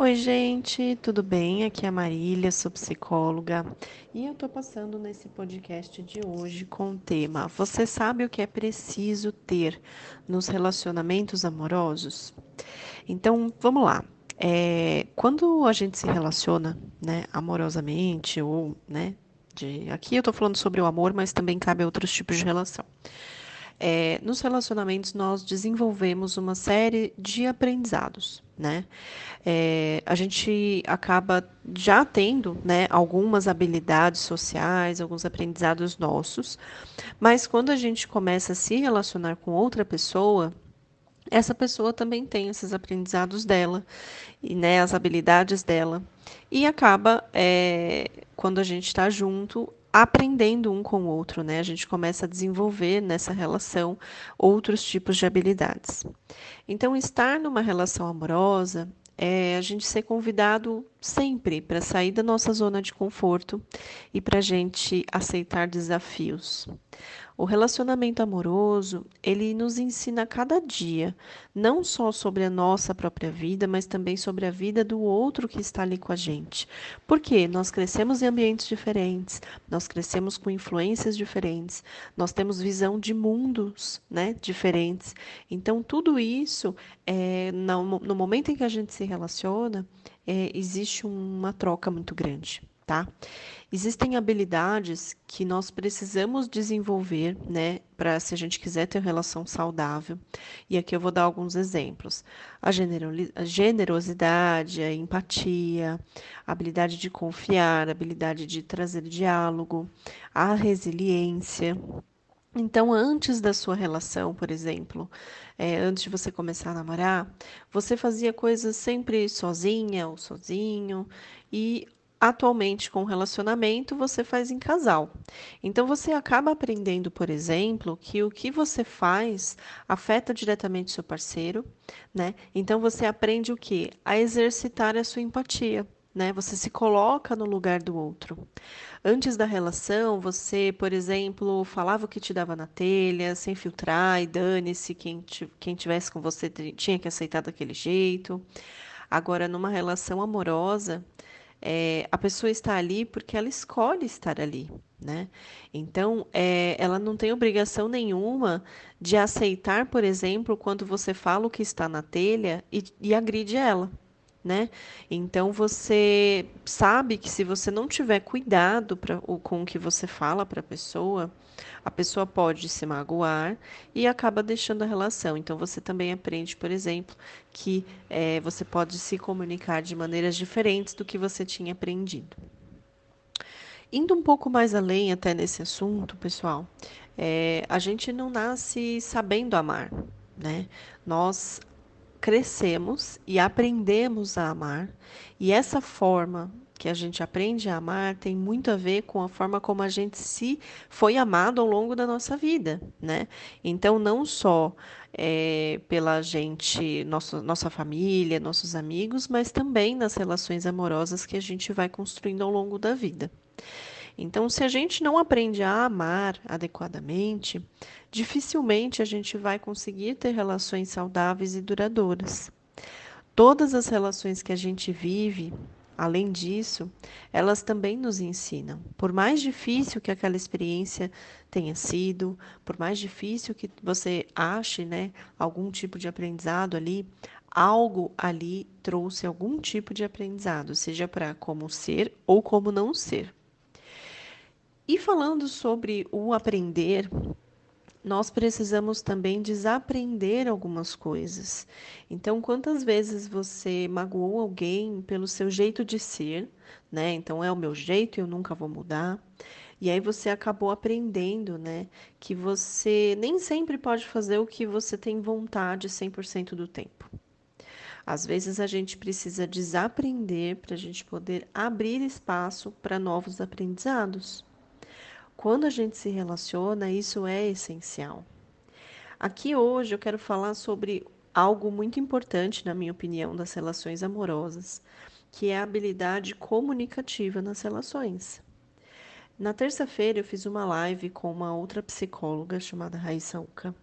Oi, gente, tudo bem? Aqui é a Marília, sou psicóloga e eu tô passando nesse podcast de hoje com o tema Você sabe o que é preciso ter nos relacionamentos amorosos? Então, vamos lá. É, quando a gente se relaciona, né, amorosamente ou, né, de, aqui eu tô falando sobre o amor, mas também cabe a outros tipos de relação. É, nos relacionamentos nós desenvolvemos uma série de aprendizados né? É, a gente acaba já tendo né, algumas habilidades sociais, alguns aprendizados nossos, mas quando a gente começa a se relacionar com outra pessoa, essa pessoa também tem esses aprendizados dela e né, as habilidades dela e acaba é, quando a gente está junto aprendendo um com o outro, né? A gente começa a desenvolver nessa relação outros tipos de habilidades. Então, estar numa relação amorosa é a gente ser convidado sempre para sair da nossa zona de conforto e para a gente aceitar desafios. O relacionamento amoroso, ele nos ensina a cada dia, não só sobre a nossa própria vida, mas também sobre a vida do outro que está ali com a gente. Porque nós crescemos em ambientes diferentes, nós crescemos com influências diferentes, nós temos visão de mundos né, diferentes. Então, tudo isso, é, no, no momento em que a gente se relaciona, é, existe uma troca muito grande tá? Existem habilidades que nós precisamos desenvolver, né, para se a gente quiser ter relação saudável. E aqui eu vou dar alguns exemplos: a, a generosidade, a empatia, a habilidade de confiar, a habilidade de trazer diálogo, a resiliência. Então, antes da sua relação, por exemplo, é, antes de você começar a namorar, você fazia coisas sempre sozinha ou sozinho, e atualmente com relacionamento você faz em casal. Então você acaba aprendendo, por exemplo, que o que você faz afeta diretamente seu parceiro, né? Então você aprende o que? A exercitar a sua empatia. Né? Você se coloca no lugar do outro. Antes da relação, você, por exemplo, falava o que te dava na telha, sem filtrar, e dane-se, quem, quem tivesse com você tinha que aceitar daquele jeito. Agora, numa relação amorosa, é, a pessoa está ali porque ela escolhe estar ali, né? Então, é, ela não tem obrigação nenhuma de aceitar, por exemplo, quando você fala o que está na telha e, e agride ela né? Então você sabe que se você não tiver cuidado pra, com o que você fala para a pessoa, a pessoa pode se magoar e acaba deixando a relação. Então você também aprende, por exemplo, que é, você pode se comunicar de maneiras diferentes do que você tinha aprendido. Indo um pouco mais além até nesse assunto, pessoal, é, a gente não nasce sabendo amar, né? Nós crescemos e aprendemos a amar, e essa forma que a gente aprende a amar tem muito a ver com a forma como a gente se foi amado ao longo da nossa vida, né? Então, não só é, pela gente, nosso, nossa família, nossos amigos, mas também nas relações amorosas que a gente vai construindo ao longo da vida. Então, se a gente não aprende a amar adequadamente, dificilmente a gente vai conseguir ter relações saudáveis e duradouras. Todas as relações que a gente vive, além disso, elas também nos ensinam. Por mais difícil que aquela experiência tenha sido, por mais difícil que você ache, né, algum tipo de aprendizado ali, algo ali trouxe algum tipo de aprendizado, seja para como ser ou como não ser. E falando sobre o aprender, nós precisamos também desaprender algumas coisas. Então, quantas vezes você magoou alguém pelo seu jeito de ser, né? Então, é o meu jeito, eu nunca vou mudar. E aí você acabou aprendendo, né, que você nem sempre pode fazer o que você tem vontade 100% do tempo. Às vezes a gente precisa desaprender para a gente poder abrir espaço para novos aprendizados. Quando a gente se relaciona, isso é essencial. Aqui hoje eu quero falar sobre algo muito importante, na minha opinião, das relações amorosas, que é a habilidade comunicativa nas relações. Na terça-feira eu fiz uma live com uma outra psicóloga chamada Raíssa Uca.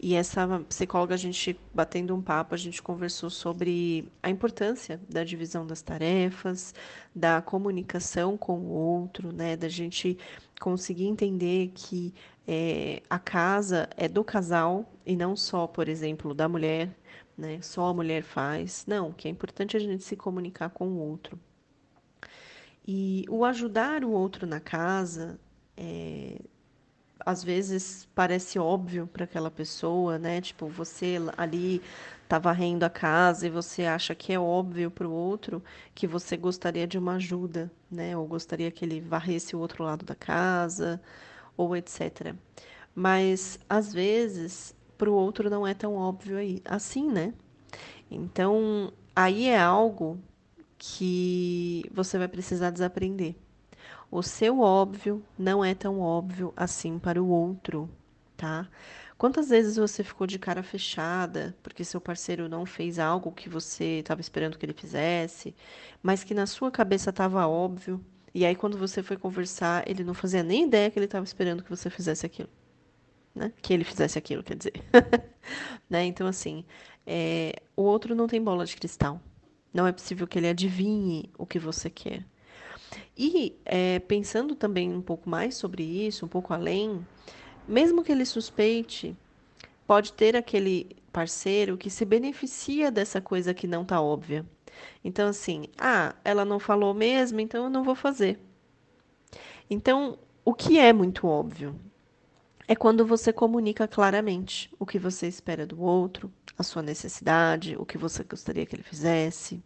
E essa psicóloga, a gente batendo um papo, a gente conversou sobre a importância da divisão das tarefas, da comunicação com o outro, né? Da gente conseguir entender que é, a casa é do casal e não só, por exemplo, da mulher, né? Só a mulher faz. Não, que é importante a gente se comunicar com o outro. E o ajudar o outro na casa é, às vezes parece óbvio para aquela pessoa, né? Tipo, você ali está varrendo a casa e você acha que é óbvio para o outro que você gostaria de uma ajuda, né? Ou gostaria que ele varresse o outro lado da casa, ou etc. Mas às vezes para o outro não é tão óbvio aí, assim, né? Então, aí é algo que você vai precisar desaprender. O seu óbvio não é tão óbvio assim para o outro, tá? Quantas vezes você ficou de cara fechada porque seu parceiro não fez algo que você estava esperando que ele fizesse, mas que na sua cabeça estava óbvio, e aí quando você foi conversar, ele não fazia nem ideia que ele estava esperando que você fizesse aquilo, né? Que ele fizesse aquilo, quer dizer, né? Então assim, é, o outro não tem bola de cristal. Não é possível que ele adivinhe o que você quer. E é, pensando também um pouco mais sobre isso, um pouco além, mesmo que ele suspeite, pode ter aquele parceiro que se beneficia dessa coisa que não está óbvia. Então, assim, ah, ela não falou mesmo, então eu não vou fazer. Então, o que é muito óbvio é quando você comunica claramente o que você espera do outro, a sua necessidade, o que você gostaria que ele fizesse.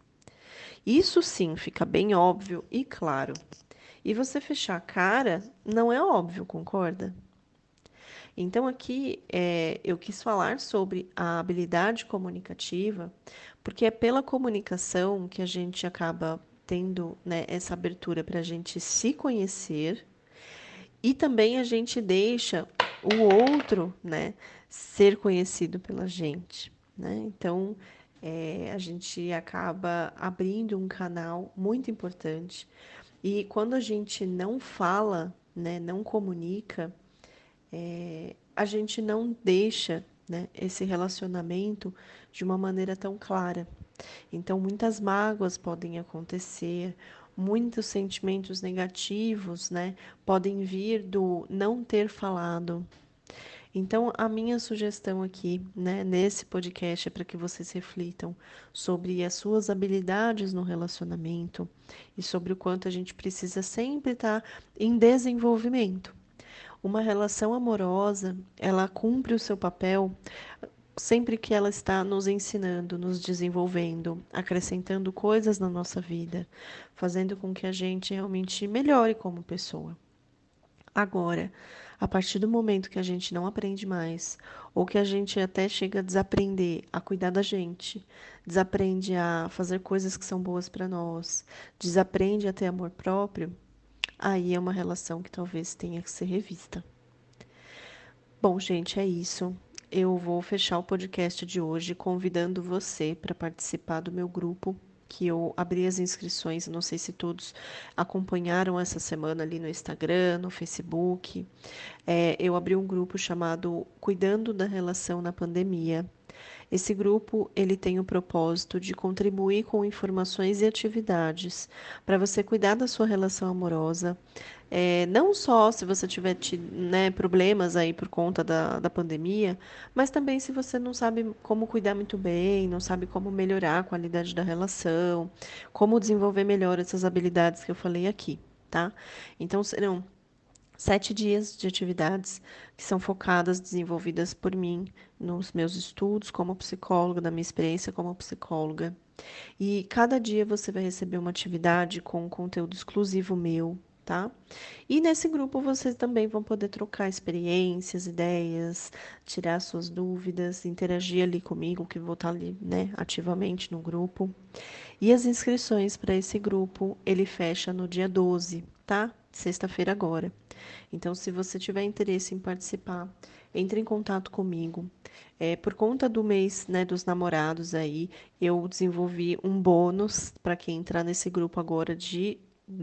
Isso sim fica bem óbvio e claro. E você fechar a cara não é óbvio, concorda? Então, aqui é, eu quis falar sobre a habilidade comunicativa, porque é pela comunicação que a gente acaba tendo né, essa abertura para a gente se conhecer e também a gente deixa o outro né, ser conhecido pela gente. Né? Então, é, a gente acaba abrindo um canal muito importante. E quando a gente não fala, né, não comunica, é, a gente não deixa né, esse relacionamento de uma maneira tão clara. Então, muitas mágoas podem acontecer, muitos sentimentos negativos né, podem vir do não ter falado, então, a minha sugestão aqui, né, nesse podcast, é para que vocês reflitam sobre as suas habilidades no relacionamento e sobre o quanto a gente precisa sempre estar tá em desenvolvimento. Uma relação amorosa, ela cumpre o seu papel sempre que ela está nos ensinando, nos desenvolvendo, acrescentando coisas na nossa vida, fazendo com que a gente realmente melhore como pessoa. Agora, a partir do momento que a gente não aprende mais, ou que a gente até chega a desaprender a cuidar da gente, desaprende a fazer coisas que são boas para nós, desaprende a ter amor próprio, aí é uma relação que talvez tenha que ser revista. Bom, gente, é isso. Eu vou fechar o podcast de hoje convidando você para participar do meu grupo que eu abri as inscrições, não sei se todos acompanharam essa semana ali no Instagram, no Facebook. É, eu abri um grupo chamado Cuidando da Relação na Pandemia. Esse grupo ele tem o propósito de contribuir com informações e atividades para você cuidar da sua relação amorosa, é, não só se você tiver né, problemas aí por conta da, da pandemia, mas também se você não sabe como cuidar muito bem, não sabe como melhorar a qualidade da relação, como desenvolver melhor essas habilidades que eu falei aqui, tá? Então serão sete dias de atividades que são focadas, desenvolvidas por mim nos meus estudos como psicóloga, da minha experiência como psicóloga. E cada dia você vai receber uma atividade com conteúdo exclusivo meu, tá? E nesse grupo vocês também vão poder trocar experiências, ideias, tirar suas dúvidas, interagir ali comigo, que vou estar ali, né, ativamente no grupo. E as inscrições para esse grupo, ele fecha no dia 12, tá? Sexta-feira agora. Então, se você tiver interesse em participar, entre em contato comigo. É, por conta do mês né, dos namorados aí, eu desenvolvi um bônus para quem entrar nesse grupo agora de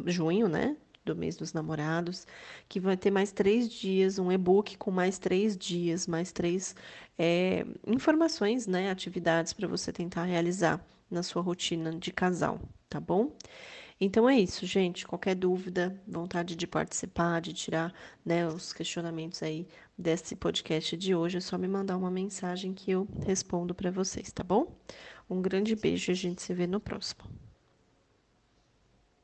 junho, né? Do mês dos namorados, que vai ter mais três dias, um e-book com mais três dias, mais três é, informações, né, atividades para você tentar realizar na sua rotina de casal, tá bom? Então é isso, gente. Qualquer dúvida, vontade de participar, de tirar né, os questionamentos aí desse podcast de hoje, é só me mandar uma mensagem que eu respondo para vocês, tá bom? Um grande beijo e a gente se vê no próximo.